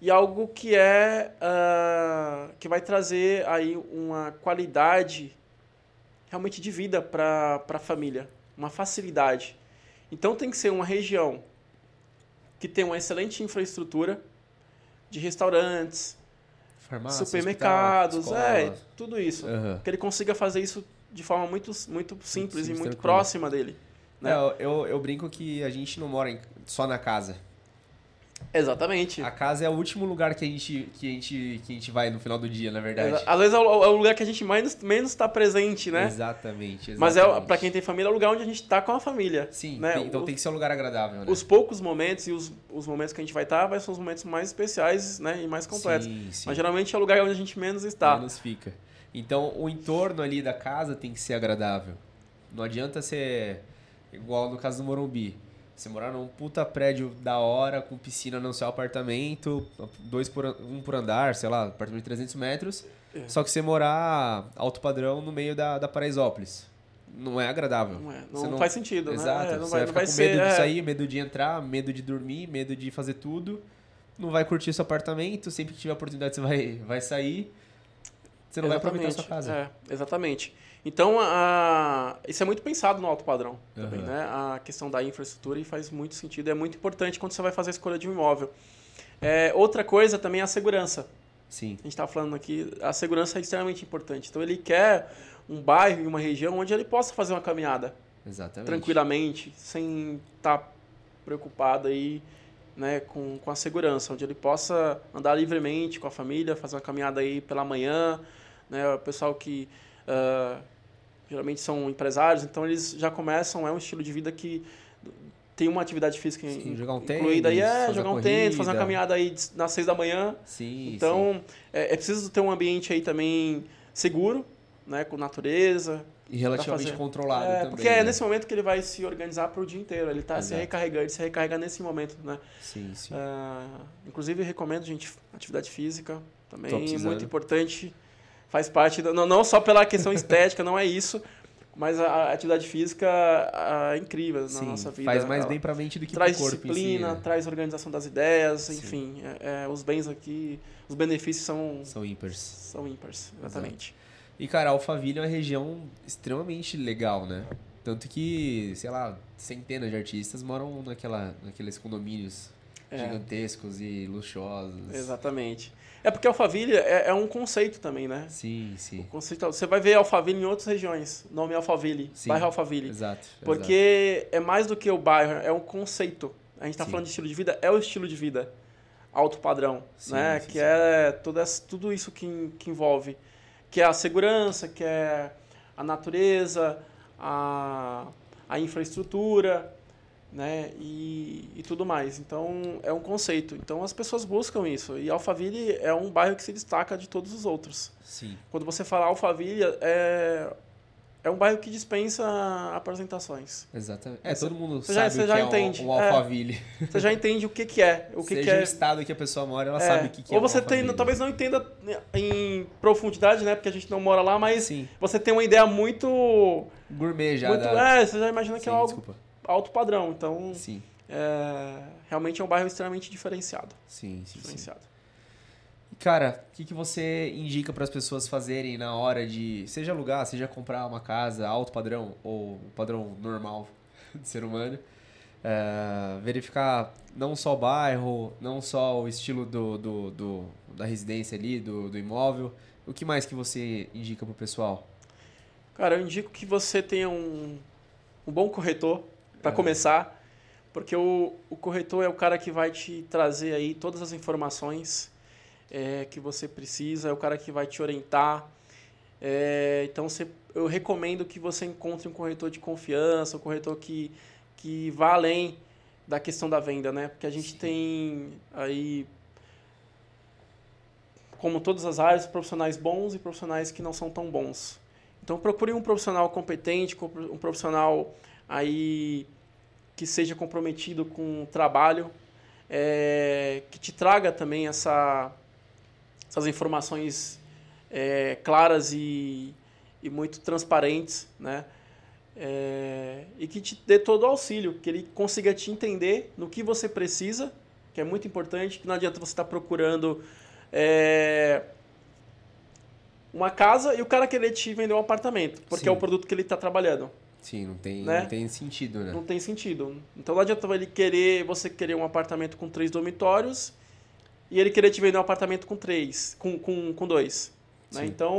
E algo que é... ah, que vai trazer aí uma qualidade realmente de vida para a família. Uma facilidade. Então, tem que ser uma região que tem uma excelente infraestrutura de restaurantes, Farmácia, supermercados, hospital, é, tudo isso. Aham. Que ele consiga fazer isso de forma muito, muito simples e muito tranquilo. próxima dele. né? É, eu, eu, eu brinco que a gente não mora em- só na casa. Exatamente. A casa é o último lugar que a gente, que a gente, que a gente vai no final do dia, na verdade. Às vezes é o, é o lugar que a gente mais, menos está presente, né? Exatamente, exatamente. Mas é, para quem tem família, é o lugar onde a gente está com a família. Sim, né? tem- então O- tem que ser um lugar agradável, né? Os poucos momentos e os, os momentos que a gente vai estar vai ser os momentos mais especiais né? e mais completos. Sim, sim. Mas geralmente é o lugar onde a gente menos está. Menos fica. Então, o entorno ali da casa tem que ser agradável. Não adianta ser igual no caso do Morumbi. Você morar num puta prédio da hora, com piscina no seu apartamento, dois por, um por andar, sei lá, apartamento de 300 metros. É. Só que você morar alto padrão no meio da, da Paraisópolis. Não é agradável. Não, é, Você não, faz sentido, Exato. né? É, Não você vai, vai não ficar com ser. medo de é, sair, medo de entrar, medo de dormir, medo de fazer tudo. Não vai curtir seu apartamento. Sempre que tiver oportunidade, você vai, vai sair. Você não vai aproveitar a sua casa. É, exatamente. Então, a, isso é muito pensado no alto padrão também, Aham. né? A questão da infraestrutura e faz muito sentido. É muito importante quando você vai fazer a escolha de um imóvel. É, outra coisa também é a segurança. Sim. A gente está falando aqui, a segurança é extremamente importante. Então, ele quer um bairro e uma região onde ele possa fazer uma caminhada Exatamente. tranquilamente, sem estar preocupado aí, né, com, com a segurança, onde ele possa andar livremente com a família, fazer uma caminhada aí pela manhã, né, o pessoal que ah, geralmente são empresários, então eles já começam, é um estilo de vida que tem uma atividade física Sim, in- jogar um incluída aí, tênis, é, fazer jogar um tênis, fazer uma caminhada aí nas seis da manhã, Sim. então é, é preciso ter um ambiente aí também seguro, né, com natureza, sim. E relativamente controlado é, também. porque é né? nesse momento que ele vai se organizar para o dia inteiro. Ele está se recarregando, ele se recarrega nesse momento, né? Sim, sim. Ah, inclusive, recomendo, gente, atividade física também, muito importante. Faz parte, da- não, não só pela questão <laughs> estética, não é isso, mas a, a atividade física é incrível na Sim, nossa vida. faz mais Ela bem pra mente do que traz pro corpo disciplina, em si, né? traz organização das ideias, Sim. enfim, é- é, os bens aqui, os benefícios são, São ímpares. são ímpares, exatamente. E, cara, Alphaville é uma região extremamente legal, né? Tanto que, sei lá, centenas de artistas moram naquela, naqueles condomínios. é. gigantescos e luxuosos. Exatamente. É porque Alphaville é, é, um conceito também, né? Sim, sim. O conceito, você vai ver Alphaville em outras regiões. Nome é Alphaville, sim, bairro Alphaville. Exato. Porque exato. é mais do que o bairro, é um conceito. A gente está falando de estilo de vida, é o estilo de vida alto padrão, sim, né? Sim, que é tudo, tudo isso que, que envolve. Que é a segurança, que é a natureza, a, a infraestrutura, né? E, e tudo mais. Então, é um conceito. Então, as pessoas buscam isso. E Alphaville é um bairro que se destaca de todos os outros. Sim. Quando você fala Alphaville, é, é um bairro que dispensa apresentações. Exatamente. É, todo mundo você sabe já, o que já é entende. um, um Alphaville. É, você já entende o que, que é. O que Seja que é. o estado que a pessoa mora, ela é. sabe o que, que Ou é você tem, talvez não entenda em profundidade, né? Porque a gente não mora lá, mas Sim. você tem uma ideia muito... Gourmet já. Muito, da... É, você já imagina que Sim, é algo... Desculpa alto padrão. Então. É, realmente é um bairro extremamente diferenciado. Sim, sim. Diferenciado. Sim. Cara, o que, que você indica para as pessoas fazerem na hora de, seja alugar, seja comprar uma casa alto padrão ou padrão normal <laughs> de ser humano? É, verificar não só o bairro, não só o estilo do, do, do da residência ali, do, do imóvel. O que mais que você indica para o pessoal? Cara, eu indico que você tenha um, um bom corretor para começar, porque o, o corretor é o cara que vai te trazer aí todas as informações é, que você precisa, é o cara que vai te orientar. É, então, você, eu recomendo que você encontre um corretor de confiança, um corretor que, que vá além da questão da venda, né? Porque a gente Sim. tem aí, como todas as áreas, profissionais bons e profissionais que não são tão bons. Então procure um profissional competente, um profissional aí que seja comprometido com o trabalho, é, que te traga também essa, essas informações é, claras e, e, muito transparentes, né? É, e que te dê todo o auxílio, que ele consiga te entender no que você precisa, que é muito importante, que não adianta você estar procurando é, uma casa e o cara querer te vender um apartamento, porque Sim. é o produto que ele está trabalhando. Sim, não tem, né? não tem sentido, né? Não tem sentido. Então não adianta ele querer, você querer um apartamento com três dormitórios e ele querer te vender um apartamento com três, com, com, com dois. Né? Então,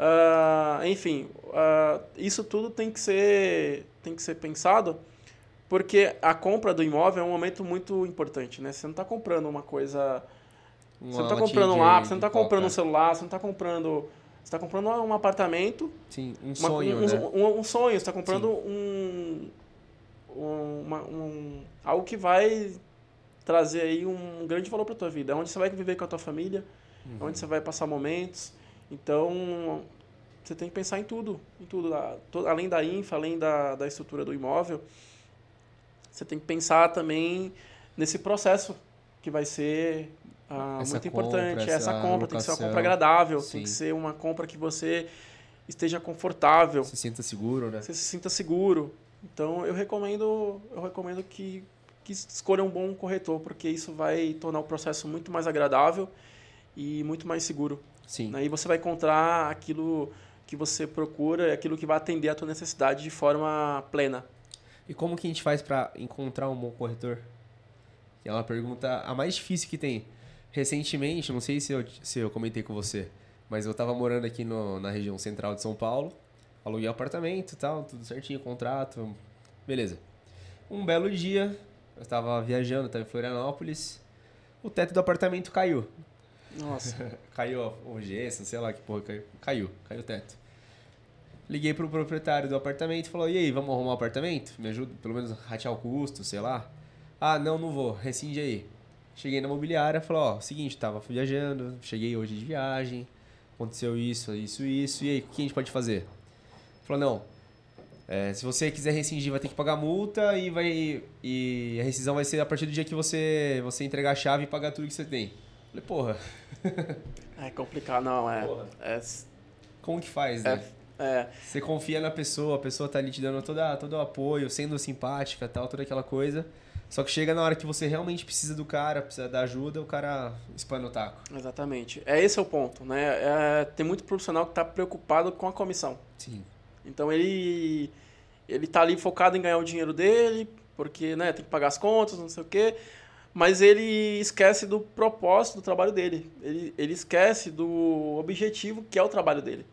uh, enfim, uh, isso tudo tem que ser tem que ser pensado porque a compra do imóvel é um momento muito importante, né? Você não está comprando uma coisa... Uma você não está comprando um app, você não está comprando um celular, você não está comprando está comprando um apartamento. Sim, um sonho. um, né? um, um, sonho, você está comprando um, uma, um, algo que vai trazer aí um grande valor para a tua vida. Onde você vai viver com a tua família, uhum. onde você vai passar momentos. Então, você tem que pensar em tudo. Em tudo. Além da infra, além da, da estrutura do imóvel, você tem que pensar também nesse processo que vai ser ah, muito importante. Essa, essa compra locação, tem que ser uma compra agradável, sim. tem que ser uma compra que você esteja confortável. Se sinta seguro, né? Você se sinta seguro. Então eu recomendo, eu recomendo que, que escolha um bom corretor, porque isso vai tornar o processo muito mais agradável e muito mais seguro. Sim. Aí você vai encontrar aquilo que você procura, aquilo que vai atender a tua necessidade de forma plena. E como que a gente faz para encontrar um bom corretor? É uma pergunta a mais difícil que tem. Recentemente, não sei se eu, se eu comentei com você, mas eu estava morando aqui no, na região central de São Paulo, aluguei apartamento e tal, tudo certinho, contrato, beleza. Um belo dia, eu estava viajando, estava em Florianópolis, o teto do apartamento caiu. Nossa. <laughs> caiu o gesso, sei lá que porra, caiu. Caiu, caiu o teto. Liguei pro proprietário do apartamento e falou: E aí, vamos arrumar um apartamento? Me ajuda, pelo menos, ratear o custo, sei lá. Ah, não, não vou, rescinde aí. Cheguei na imobiliária, falou, ó, seguinte, tava viajando, cheguei hoje de viagem, aconteceu isso, isso, isso, e aí, o que a gente pode fazer? Falou, não, é, se você quiser rescindir, vai ter que pagar multa e vai e a rescisão vai ser a partir do dia que você você entregar a chave e pagar tudo que você tem. Falei, porra. <laughs> É complicado, não, é. é Como que faz, né? É, é. Você confia na pessoa, a pessoa tá ali te dando toda, todo o apoio, sendo simpática tal, toda aquela coisa. Só que chega na hora que você realmente precisa do cara, precisa da ajuda, o cara espana o taco. Exatamente. É esse é o ponto, né? É, tem muito profissional que está preocupado com a comissão. Sim. Então ele ele tá ali focado em ganhar o dinheiro dele, porque né, tem que pagar as contas, não sei o quê. mas ele esquece do propósito do trabalho dele. Ele, ele esquece do objetivo que é o trabalho dele.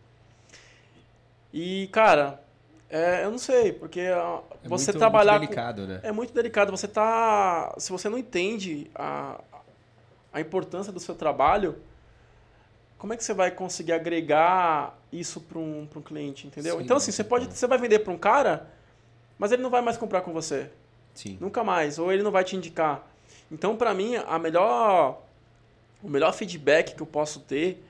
E, cara, é, eu não sei, porque É você muito, trabalhar muito com- delicado, né? é muito delicado. Você tá. Se você não entende a, a importância do seu trabalho, como é que você vai conseguir agregar isso para um, pra um cliente, entendeu? Sim, então, assim, você pode. Você vai vender para um cara, mas ele não vai mais comprar com você. Sim. Nunca mais. Ou ele não vai te indicar. Então, para mim, a melhor. O melhor feedback que eu posso ter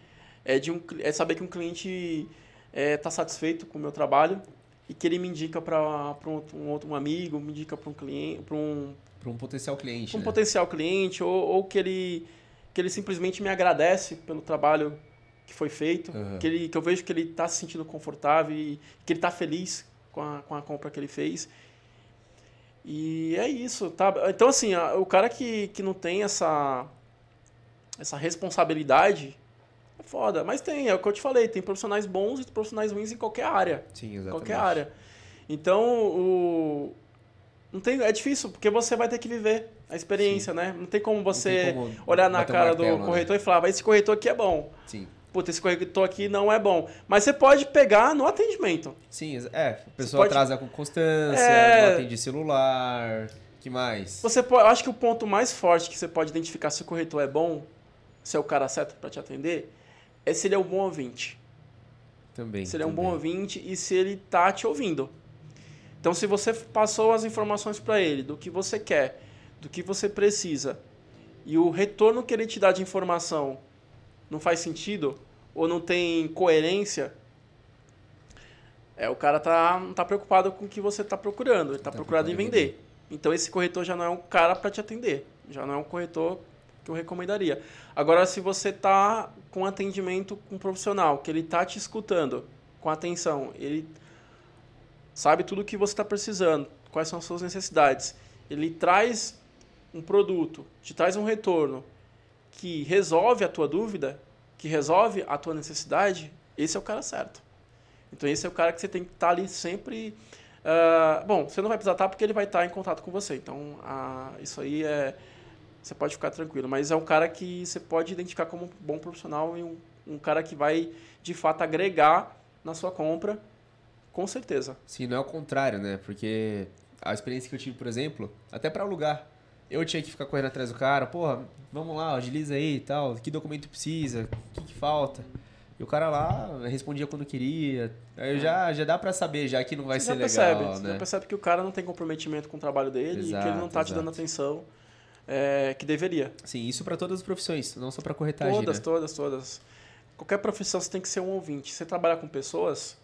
é, de um, é saber que um cliente está satisfeito com o meu trabalho e que ele me indica para um, outro um amigo, me indica para um cliente, para um, Para um potencial cliente, um né? potencial cliente, ou, ou que, ele, que ele simplesmente me agradece pelo trabalho que foi feito, Aham. que, ele, que eu vejo que ele está se sentindo confortável e que ele está feliz com a, com a compra que ele fez. E é isso, tá? Então, assim, o cara que, que não tem essa, essa responsabilidade é foda. Mas tem, é o que eu te falei, tem profissionais bons e profissionais ruins em qualquer área Sim, exatamente. qualquer área. Então, o não tem, é difícil, porque você vai ter que viver a experiência, né? Não tem como você tem como olhar na cara martelo, do né? corretor e falar, "Mas esse corretor aqui é bom. Sim. Puta, esse corretor aqui não é bom. Mas você pode pegar no atendimento. Sim, é. A pessoa pode- atrasa com constância, É. não atende celular. que mais? Você pode, eu acho que o ponto mais forte que você pode identificar se o corretor é bom, se é o cara certo para te atender, é se ele é um bom ouvinte. Também. se ele é um bom também. ouvinte e se ele tá te ouvindo. Então, se você passou as informações para ele do que você quer, do que você precisa, e o retorno que ele te dá de informação não faz sentido ou não tem coerência, é o cara tá não tá preocupado com o que você tá procurando, ele tá, Tá preocupado em vender. Então, esse corretor já não é um cara para te atender, já não é um corretor que eu recomendaria. Agora, se você tá com atendimento com um profissional, que ele tá te escutando com atenção, ele sabe tudo o que você está precisando, quais são as suas necessidades, ele traz um produto, te traz um retorno que resolve a tua dúvida, que resolve a tua necessidade, esse é o cara certo. Então esse é o cara que você tem que estar ali sempre. ah, bom, você não vai precisar estar porque ele vai estar em contato com você. Então ah, isso aí é. Você pode ficar tranquilo. Mas é um cara que você pode identificar como um bom profissional e um, um cara que vai de fato agregar na sua compra, com certeza. Sim, não é o contrário, né? Porque a experiência que eu tive, por exemplo, até pra alugar, eu tinha que ficar correndo atrás do cara, porra, vamos lá, agiliza aí e tal, que documento precisa, o que, que falta. E o cara lá respondia quando queria. Aí eu já, já dá pra saber, já que não vai você ser já percebe, legal, você né? já percebe que o cara não tem comprometimento com o trabalho dele e que ele não Exato, está te dando exato. atenção é, que deveria. Sim, isso pra todas as profissões, não só pra corretagem, Todas, né? todas, todas. Qualquer profissão você tem que ser um ouvinte. Você trabalhar com pessoas,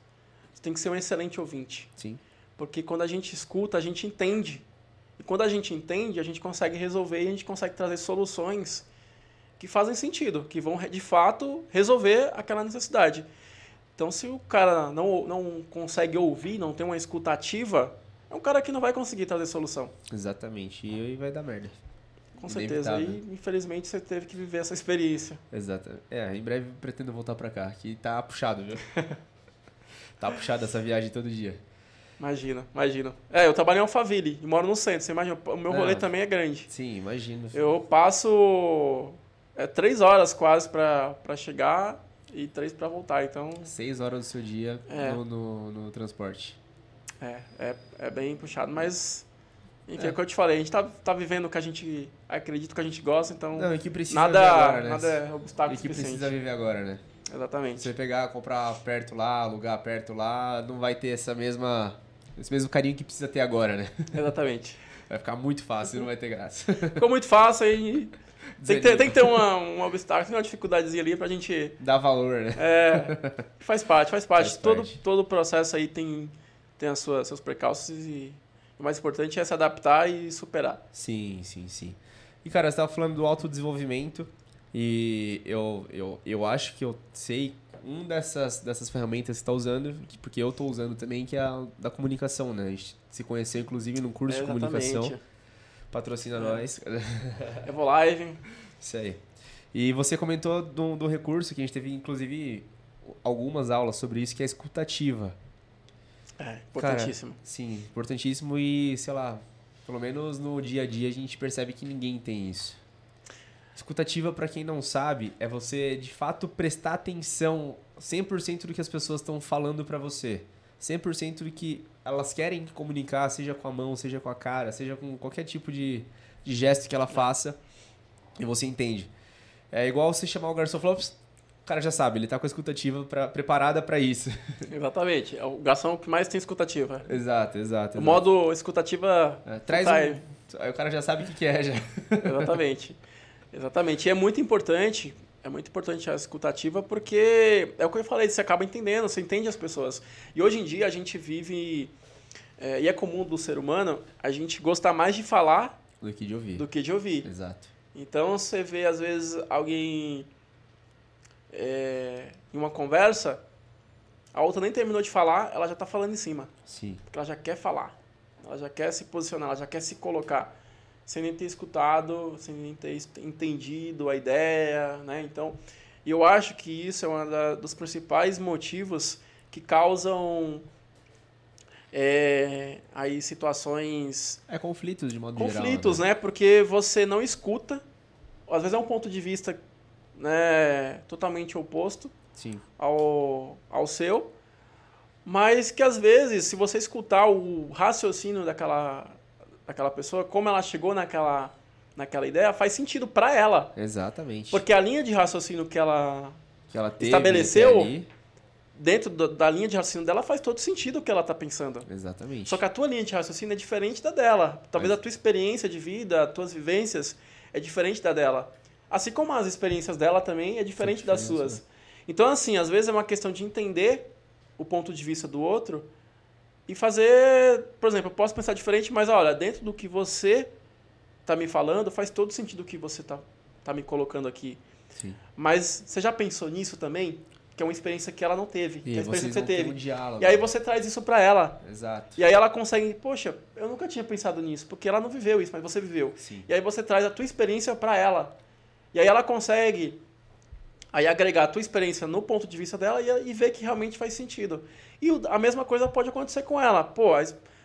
você tem que ser um excelente ouvinte. Sim, Porque quando a gente escuta, a gente entende. E quando a gente entende, a gente consegue resolver e a gente consegue trazer soluções que fazem sentido, que vão de fato resolver aquela necessidade. Então, se o cara não, não consegue ouvir, não tem uma escuta ativa, é um cara que não vai conseguir trazer solução. exatamente. E vai dar merda. Com certeza. E infelizmente você teve que viver essa experiência. Exato. É, em breve pretendo voltar pra cá, que tá puxado, viu? <laughs> tá puxado essa viagem todo dia. Imagina, imagina. É, eu trabalho em Alphaville e moro no centro. Você imagina, o meu rolê Ah. também é grande. Sim, imagino. Eu passo é, três horas quase pra pra chegar e três pra voltar. Então, Seis horas do seu dia É. no, no, no transporte. é, é, é bem puxado. Mas, enfim, É. é. o que eu te falei. A gente tá, tá vivendo o que a gente acredita, o que a gente gosta. Então, Não, e que precisa nada, viver agora, né? nada é obstáculo e que suficiente. precisa viver agora, né? Exatamente. Você pegar, comprar perto lá, alugar perto lá, não vai ter essa mesma, esse mesmo carinho que precisa ter agora, né? <laughs> Exatamente. Vai ficar muito fácil e não vai ter graça. Ficou muito fácil aí. <laughs> Tem que ter, tem que ter uma, um obstáculo, tem uma dificuldadezinha ali pra gente Dá valor, né? É, faz parte, faz parte. Faz todo, parte. todo o processo aí tem, tem as suas, seus precalços e o mais importante é se adaptar e superar. Sim, sim, sim. E, cara, você tava falando do autodesenvolvimento e eu, eu, eu acho que eu sei um dessas, dessas ferramentas que você tá usando, que- porque eu tô usando também, que é a da comunicação, né? A gente se conheceu, inclusive, num curso É, de comunicação. Patrocina É. nós. Evolive. Isso aí. E você comentou do, do recurso que a gente teve, inclusive, algumas aulas sobre isso, que é a escutativa. É, importantíssimo. Sim, importantíssimo e, sei lá, Pelo menos no dia a dia a gente percebe que ninguém tem isso. Escutativa, para quem não sabe, é você de fato prestar atenção 100% do que as pessoas estão falando para você. 100% do que elas querem comunicar, seja com a mão, seja com a cara, seja com qualquer tipo de, de gesto que ela faça, e você entende. É igual você chamar o garçom e falar, o cara já sabe, ele tá com a escutativa pra, preparada para isso. <laughs> Exatamente. É o garçom que mais tem escutativa. Exato, exato. exato. O modo escutativa. É, traz um, Aí o cara já sabe o que, que é já. <laughs> Exatamente. Exatamente. E é muito importante, é muito importante a escutativa porque é o que eu falei, você acaba entendendo, você entende as pessoas. E hoje em dia a gente vive, é, e é comum do ser humano, a gente gostar mais de falar do que de ouvir. Do que de ouvir. Exato. Então você vê às vezes alguém é, em uma conversa, a outra nem terminou de falar, ela já está falando em cima. Sim. Porque ela já quer falar. Ela já quer se posicionar, ela já quer se colocar sem nem ter escutado, sem nem ter entendido a ideia, né? Então, eu acho que isso é um dos principais motivos que causam é, aí situações... É, conflitos de modo conflitos, geral. Conflitos, né? né? Porque você não escuta, às vezes é um ponto de vista né, totalmente oposto Sim. Ao, ao seu, mas que às vezes, se você escutar o raciocínio daquela, daquela pessoa, como ela chegou naquela, naquela ideia, faz sentido para ela. Exatamente. Porque a linha de raciocínio que ela, que ela estabeleceu dentro da linha de raciocínio dela faz todo sentido o que ela está pensando. Exatamente. Só que a tua linha de raciocínio é diferente da dela. Talvez Mas... a tua experiência de vida, as tuas vivências é diferente da dela. Assim como as experiências dela também é diferente das suas. Né? Então, assim, às vezes é uma questão de entender o ponto de vista do outro e fazer, por exemplo, eu posso pensar diferente, mas olha, dentro do que você está me falando, faz todo sentido o que você está tá me colocando aqui. Sim. Mas você já pensou nisso também? Que é uma experiência que ela não teve, que é a experiência que você teve. Um diálogo, e aí você traz isso para ela. Exato. E aí ela consegue, poxa, eu nunca tinha pensado nisso, porque ela não viveu isso, mas você viveu. Sim. E aí você traz a tua experiência para ela. E aí ela consegue aí agregar a tua experiência no ponto de vista dela e, e ver que realmente faz sentido. E o, a mesma coisa pode acontecer com ela. Pô,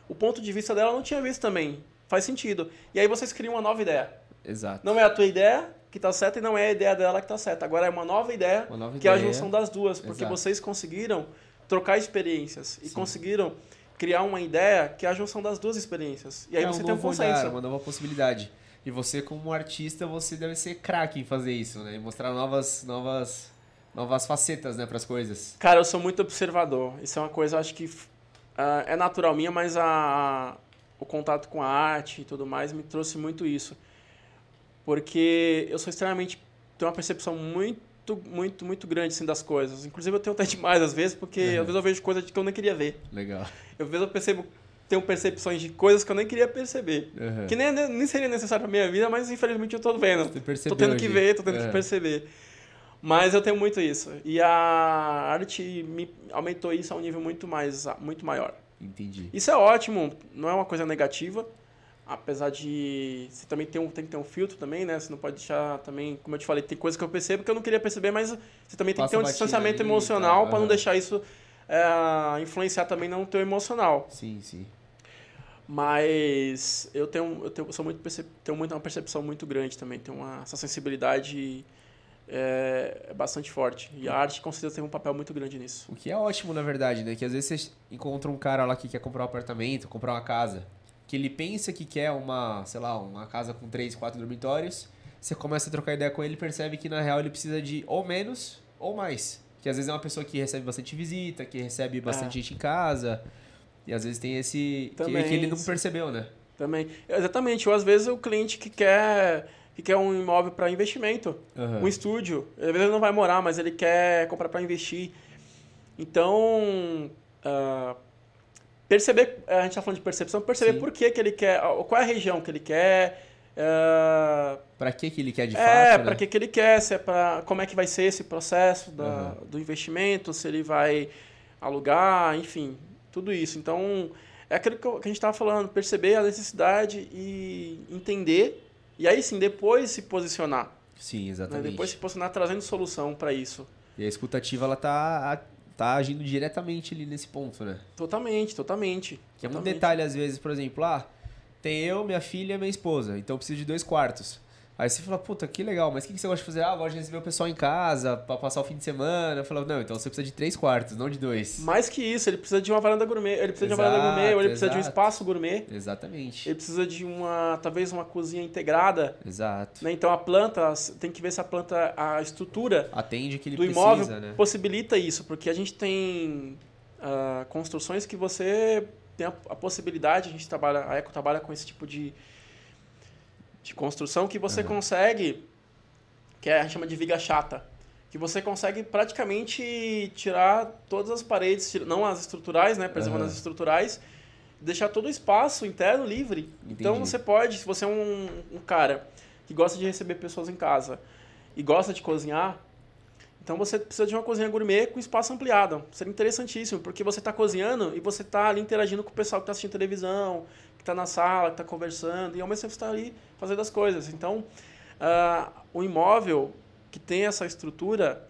o ponto de vista dela não tinha visto também. Faz sentido. E aí vocês criam uma nova ideia. Exato. Não é a tua ideia que está certa e não é a ideia dela que está certa. Agora é uma nova ideia, uma nova que ideia. é a junção das duas. Porque Exato. vocês conseguiram trocar experiências e Sim. conseguiram criar uma ideia que é a junção das duas experiências. E aí é você um tem um consenso. olhar, uma nova possibilidade. E você, como artista, você deve ser craque em fazer isso, né? E mostrar novas, novas, novas facetas, né, para as coisas. Cara, eu sou muito observador. Isso é uma coisa, acho que uh, é natural minha, mas a, o contato com a arte e tudo mais me trouxe muito isso. Porque eu sou extremamente. tenho uma percepção muito, muito, muito grande assim, das coisas. Inclusive, eu tenho até demais às vezes, porque Uhum. às vezes eu vejo coisas que eu nem queria ver. Legal. Às vezes eu percebo. Tenho percepções de coisas que eu nem queria perceber. Uhum. Que nem, nem seria necessário pra minha vida, mas infelizmente eu tô vendo. Tô tendo que ver, tô tendo Uhum. que perceber. Mas eu tenho muito isso. E a arte me aumentou isso a um nível muito, mais, muito maior. Entendi. Isso é ótimo, não é uma coisa negativa. Apesar de. Você também tem, um, tem que ter um filtro também, né? Você não pode deixar também. Como eu te falei, tem coisas que eu percebo que eu não queria perceber, mas você também tem Passa que ter um distanciamento ali emocional tal, para não deixar isso é, influenciar também no teu emocional. Sim, sim. Mas eu tenho, eu tenho, sou muito tenho muito, uma percepção muito grande também, tenho uma, essa sensibilidade é, é bastante forte. E a arte com certeza tem um papel muito grande nisso. O que é ótimo, na verdade, né? Que às vezes você encontra um cara lá que quer comprar um apartamento, comprar uma casa, que ele pensa que quer uma, sei lá, uma casa com três, quatro dormitórios. Você começa a trocar ideia com ele e percebe que na real ele precisa de ou menos ou mais. Que às vezes é uma pessoa que recebe bastante visita, que recebe bastante É. gente em casa. E às vezes tem esse. Que, Também que ele não percebeu, né? Também. Exatamente. Ou às vezes o cliente que quer, que quer um imóvel para investimento, Aham. um estúdio. Às vezes ele não vai morar, mas ele quer comprar para investir. Então, ah, perceber, a gente está falando de percepção, perceber Sim. por que, que ele quer, qual é a região que ele quer. ah, Pra que, que ele quer de é, fato? para né? que, que ele quer, se é pra, como é que vai ser esse processo da, Aham. do investimento, se ele vai alugar, enfim, tudo isso. Então, é aquilo que, a gente estava falando, perceber a necessidade e entender, e aí sim, depois se posicionar. Sim, né? exatamente. Depois se posicionar trazendo solução para isso. E a escutativa, ela tá, tá agindo diretamente ali nesse ponto, né? Totalmente, totalmente. Que é um detalhe, às vezes, por exemplo, ah, tem eu, minha filha e minha esposa, então eu preciso de dois quartos. Aí você fala, puta, que legal, mas o que, que você gosta de fazer? Ah, eu gosto de receber o pessoal em casa, pra passar o fim de semana. Eu falo, não, então você precisa de três quartos, não de dois. Mais que isso, ele precisa de uma varanda gourmet, ele precisa de uma varanda Exato, gourmet, ou ele precisa de um exato. espaço gourmet, Exatamente. ele precisa de uma, talvez uma cozinha integrada, Exato. né? Então a planta, tem que ver se a planta, a estrutura Atende que ele do precisa, imóvel né? possibilita isso, porque a gente tem ah, construções que você tem a, a possibilidade, a gente trabalha, a Eco trabalha com esse tipo de, de construção que você consegue, que é, a gente chama de viga chata, que você consegue praticamente tirar todas as paredes, não as estruturais, né, preservando Aham. as estruturais, deixar todo o espaço interno livre. Então Entendi. você pode, se você é um, um cara que gosta de receber pessoas em casa e gosta de cozinhar, então você precisa de uma cozinha gourmet com espaço ampliado. Seria interessantíssimo, porque você está cozinhando e você está ali interagindo com o pessoal que está assistindo televisão, que está na sala, que está conversando, e ao mesmo tempo está ali fazendo as coisas. Então, ah, o imóvel que tem essa estrutura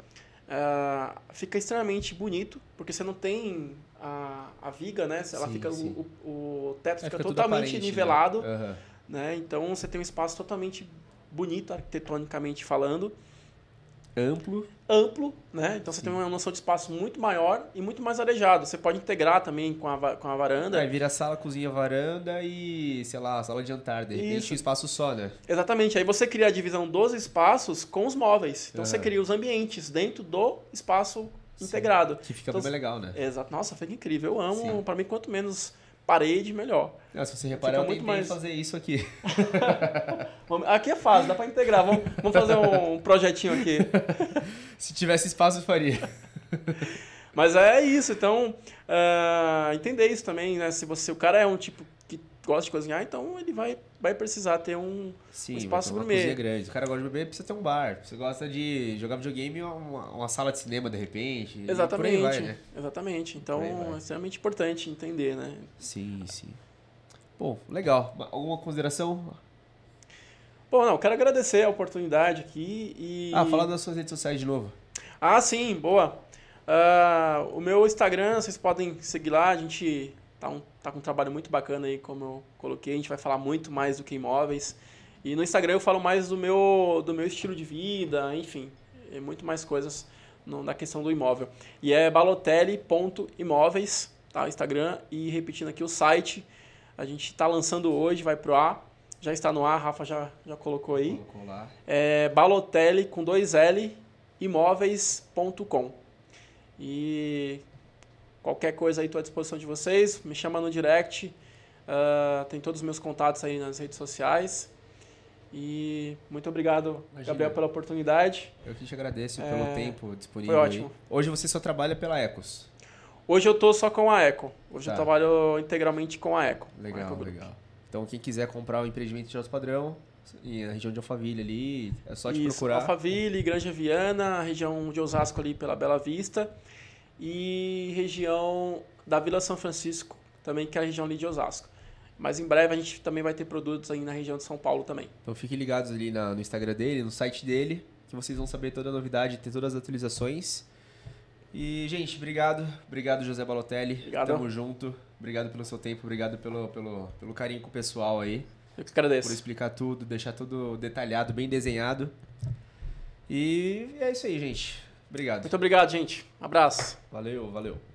ah, fica extremamente bonito, porque você não tem a, a viga, né? Ela Sim, fica, sim. O, o teto É, fica, tudo totalmente aparente, né? nivelado Aham. né? Então você tem um espaço totalmente bonito, arquitetonicamente falando, Amplo. amplo, né? Então você tem uma noção de espaço muito maior e muito mais arejado. Você pode integrar também com a, com a varanda. Aí vira sala, cozinha, varanda e, sei lá, sala de jantar. De repente Isso. um espaço só, né? Exatamente. Aí você cria a divisão dos espaços com os móveis. Então você Aham. cria os ambientes dentro do espaço integrado. Que fica Então, bem legal, né? Exato. Nossa, fica incrível. Eu amo. Sim. Pra mim, quanto menos parede, melhor. Ah, se você reparar, eu muito tentei mais- fazer isso aqui. <laughs> Aqui é fácil, dá pra integrar. Vamos, vamos fazer um projetinho aqui. <laughs> Se tivesse espaço, eu faria. <laughs> Mas é isso, então ah, entender isso também, né? Se você, o cara é um tipo gosta de cozinhar, então ele vai, vai precisar ter um. Sim, Um espaço gourmet. cozinha grande. O cara gosta de beber, precisa ter um bar. Você gosta de jogar videogame, uma, uma sala de cinema, de repente. Exatamente. Vai, né? Exatamente. Então é extremamente importante entender, né? Sim, sim. Bom, legal. Alguma consideração? Bom, não, quero agradecer a oportunidade aqui e. Ah, fala das suas redes sociais de novo. Ah, sim, boa. Ah, o meu Instagram, vocês podem seguir lá, a gente tá, um- tá com um trabalho muito bacana aí, como eu coloquei, a gente vai falar muito mais do que imóveis. E no Instagram eu falo mais do meu, do meu estilo de vida, enfim, é muito mais coisas no- na questão do imóvel. E é balotelli.imóveis, tá? O Instagram, e repetindo aqui o site, a gente está lançando hoje, vai pro ar, já está no ar, a Rafa já, já colocou aí Colocou lá. é Balotelli com dois L imóveis.com. E qualquer coisa aí estou à disposição de vocês, me chama no direct. ah, tem todos os meus contatos aí nas redes sociais. E muito obrigado, Imagina. Gabriel, pela oportunidade. Eu que te agradeço É, pelo tempo disponível. foi aí. ótimo. Hoje você só trabalha pela Ecos. Hoje eu tô só com a Eco. Hoje Tá. eu trabalho integralmente com a Eco. com a Legal, legal. Então, quem quiser comprar o empreendimento de alto padrão, na região de Alphaville ali, é só te Isso, procurar. Alphaville, Granja Viana, região de Osasco ali pela Bela Vista e região da Vila São Francisco, também que é a região ali de Osasco. Mas em breve a gente também vai ter produtos aí na região de São Paulo também. Então fiquem ligados ali na- no Instagram dele, no site dele, que vocês vão saber toda a novidade, ter todas as atualizações. E, gente, obrigado. Obrigado, José Balotelli. Obrigado. Tamo junto. Obrigado pelo seu tempo, obrigado pelo, pelo, pelo carinho com o pessoal aí. Eu que Por agradeço. explicar tudo, deixar tudo detalhado, bem desenhado. E é isso aí, gente. Obrigado. Muito obrigado, gente. Abraço. Valeu, valeu.